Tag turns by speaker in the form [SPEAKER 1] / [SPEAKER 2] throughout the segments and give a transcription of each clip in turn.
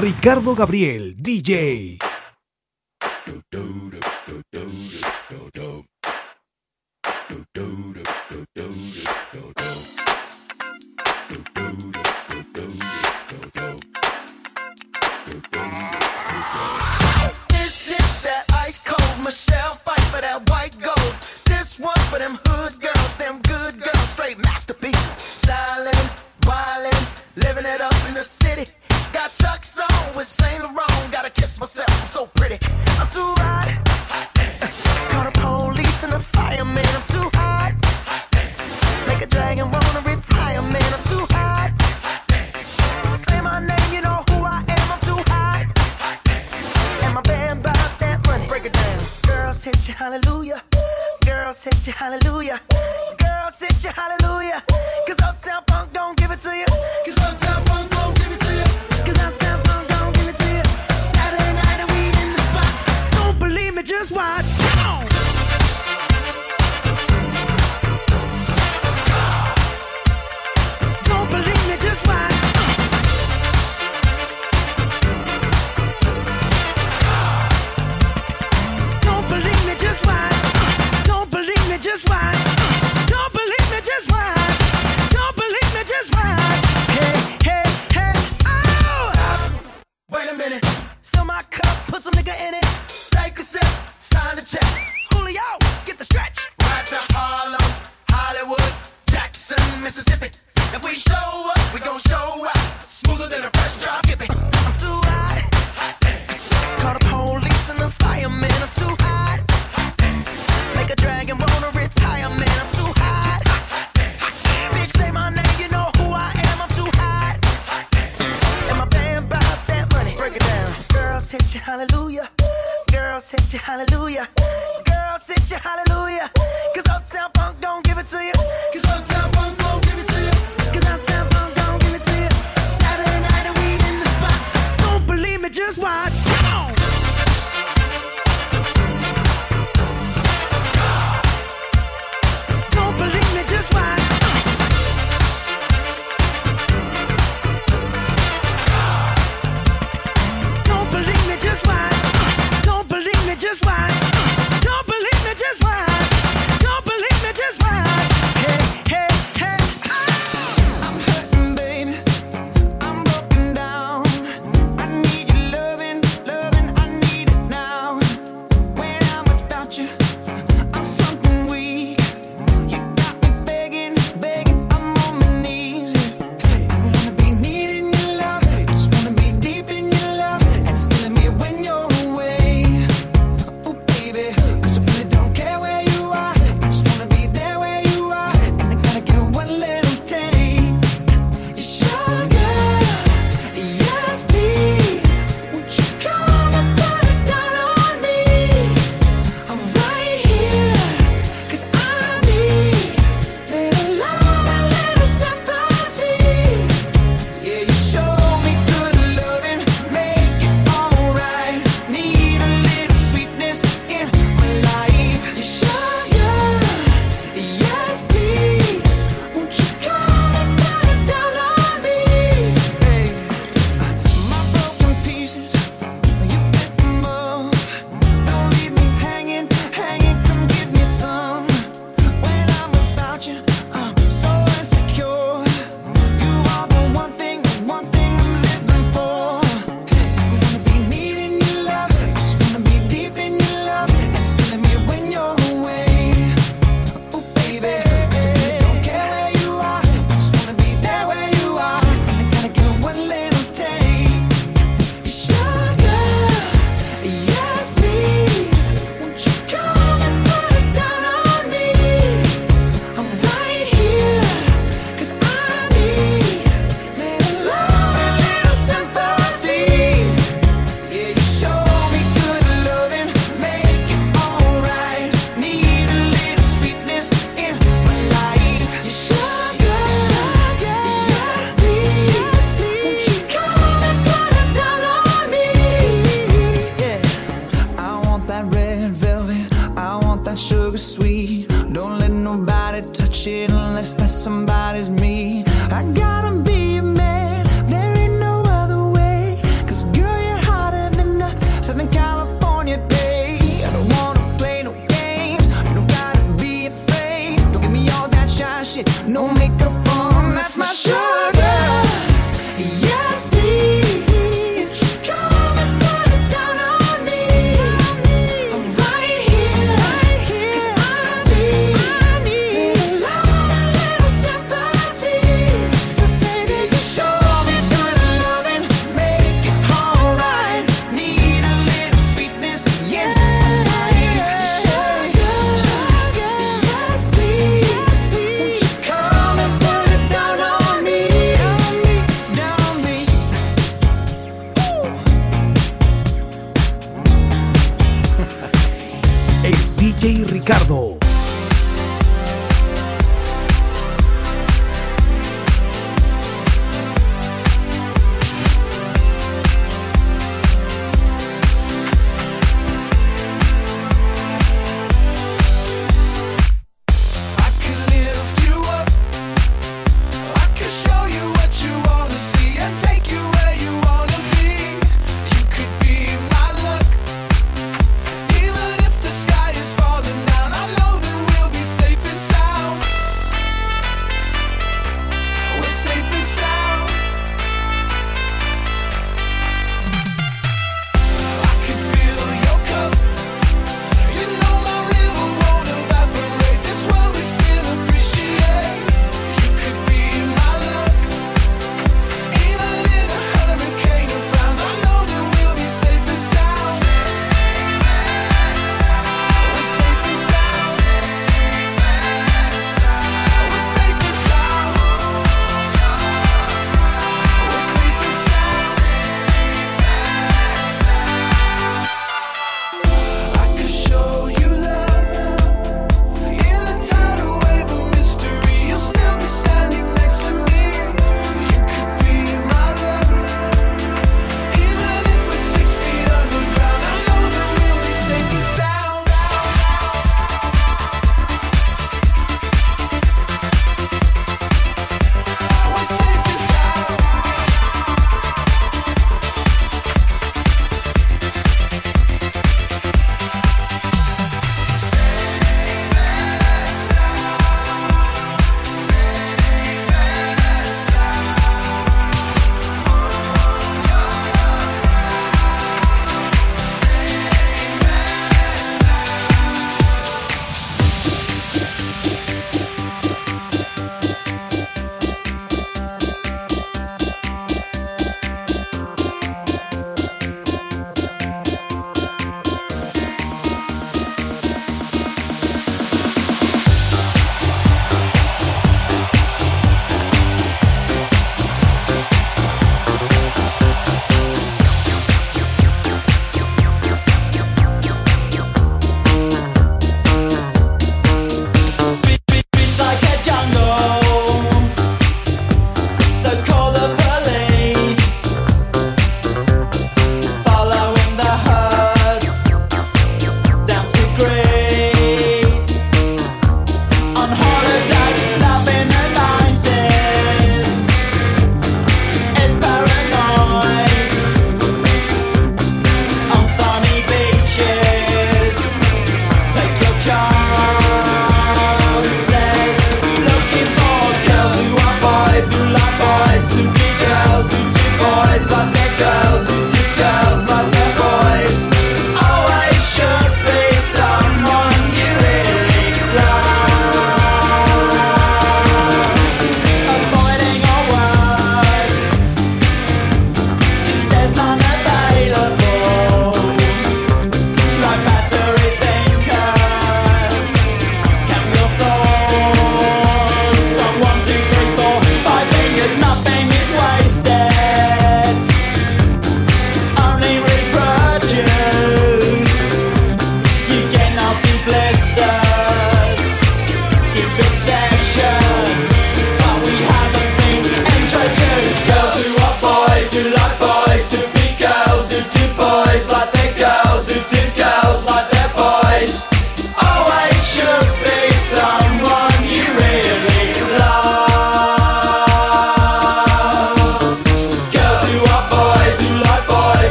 [SPEAKER 1] Ricardo Gabriel, DJ.
[SPEAKER 2] hallelujah. Girl, sit your hallelujah. Cause Uptown Funk don't give it to you. Cause Uptown Funk hit you hallelujah. girl. hit you hallelujah. Cause Uptown Funk don't give it to you.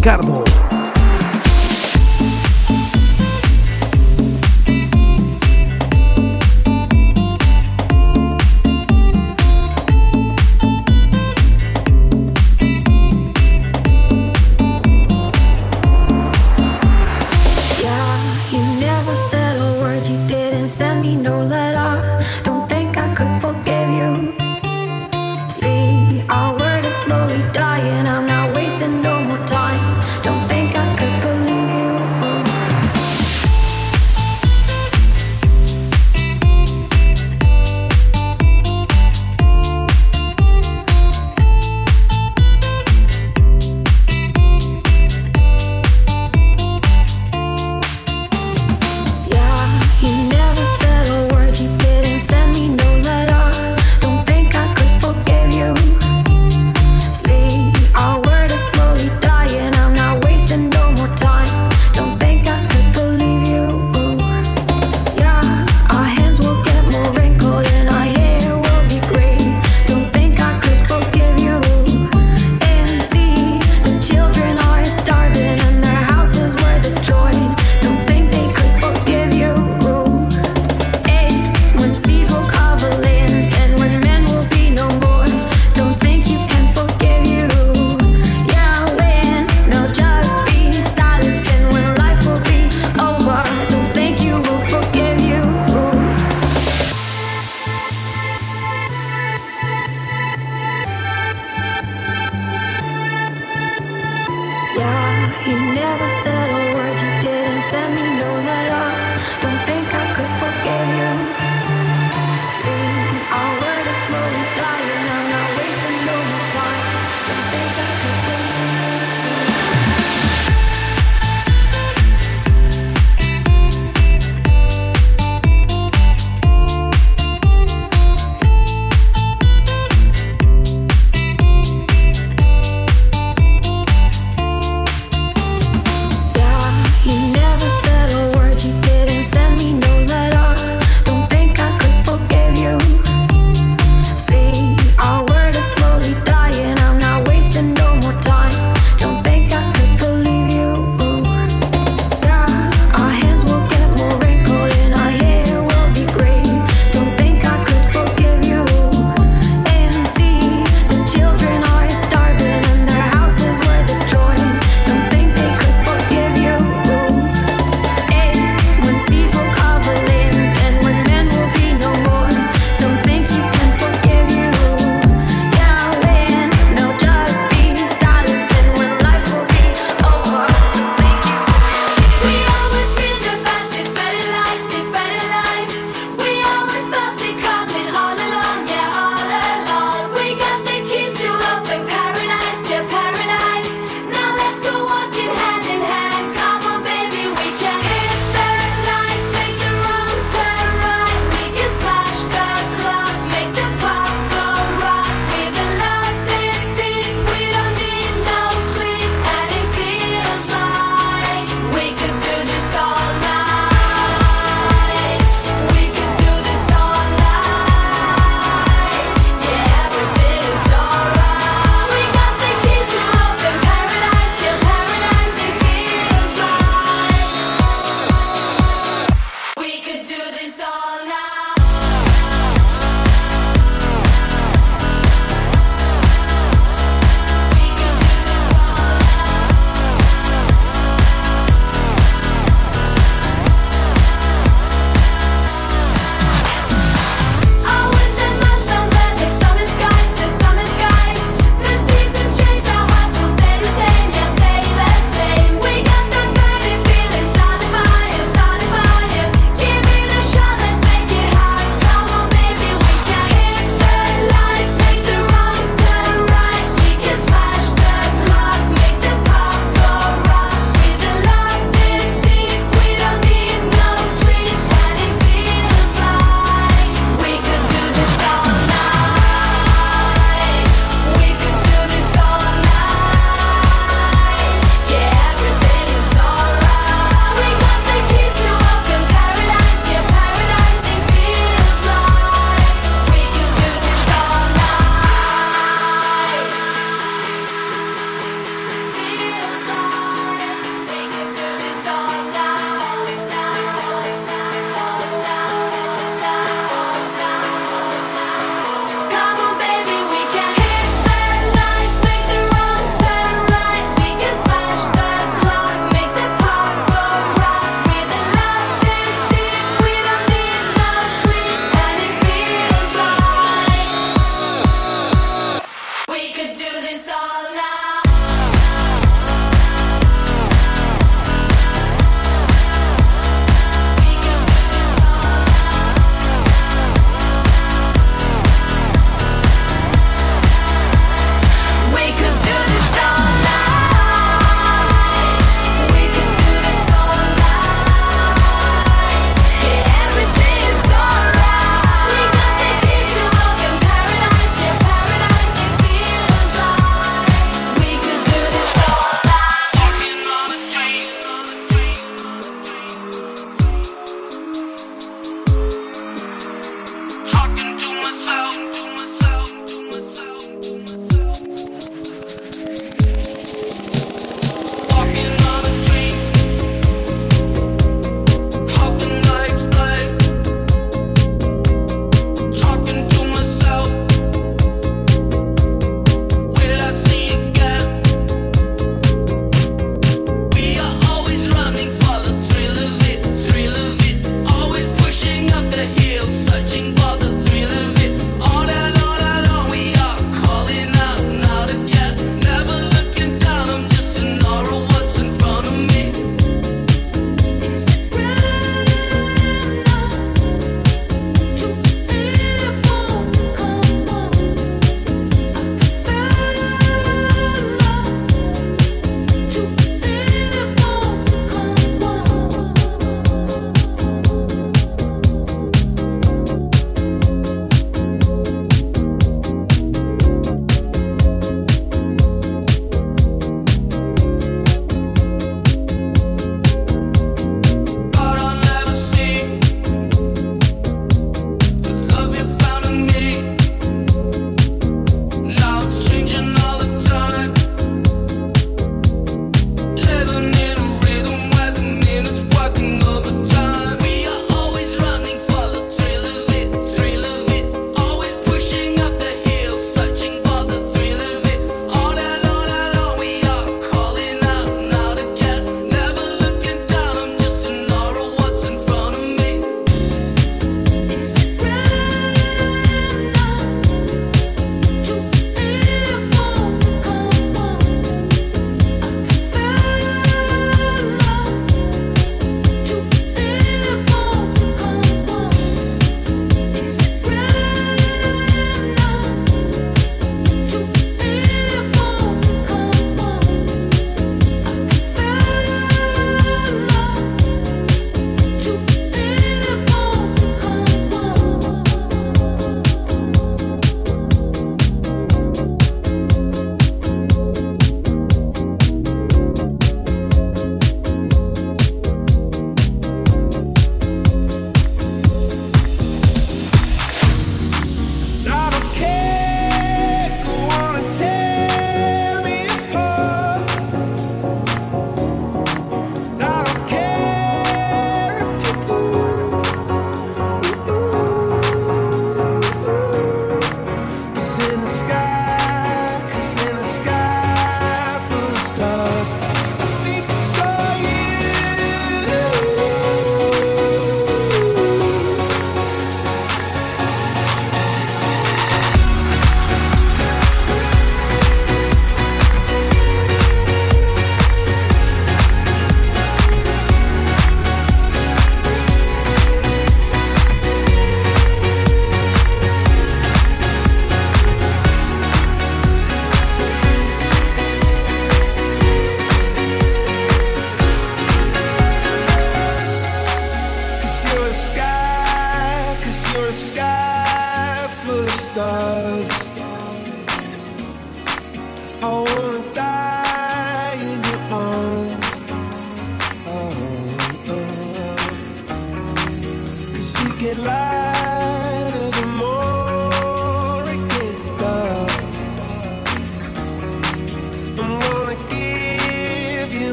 [SPEAKER 1] Ricardo.
[SPEAKER 3] You
[SPEAKER 4] never said a word, you didn't send me no letter. Don't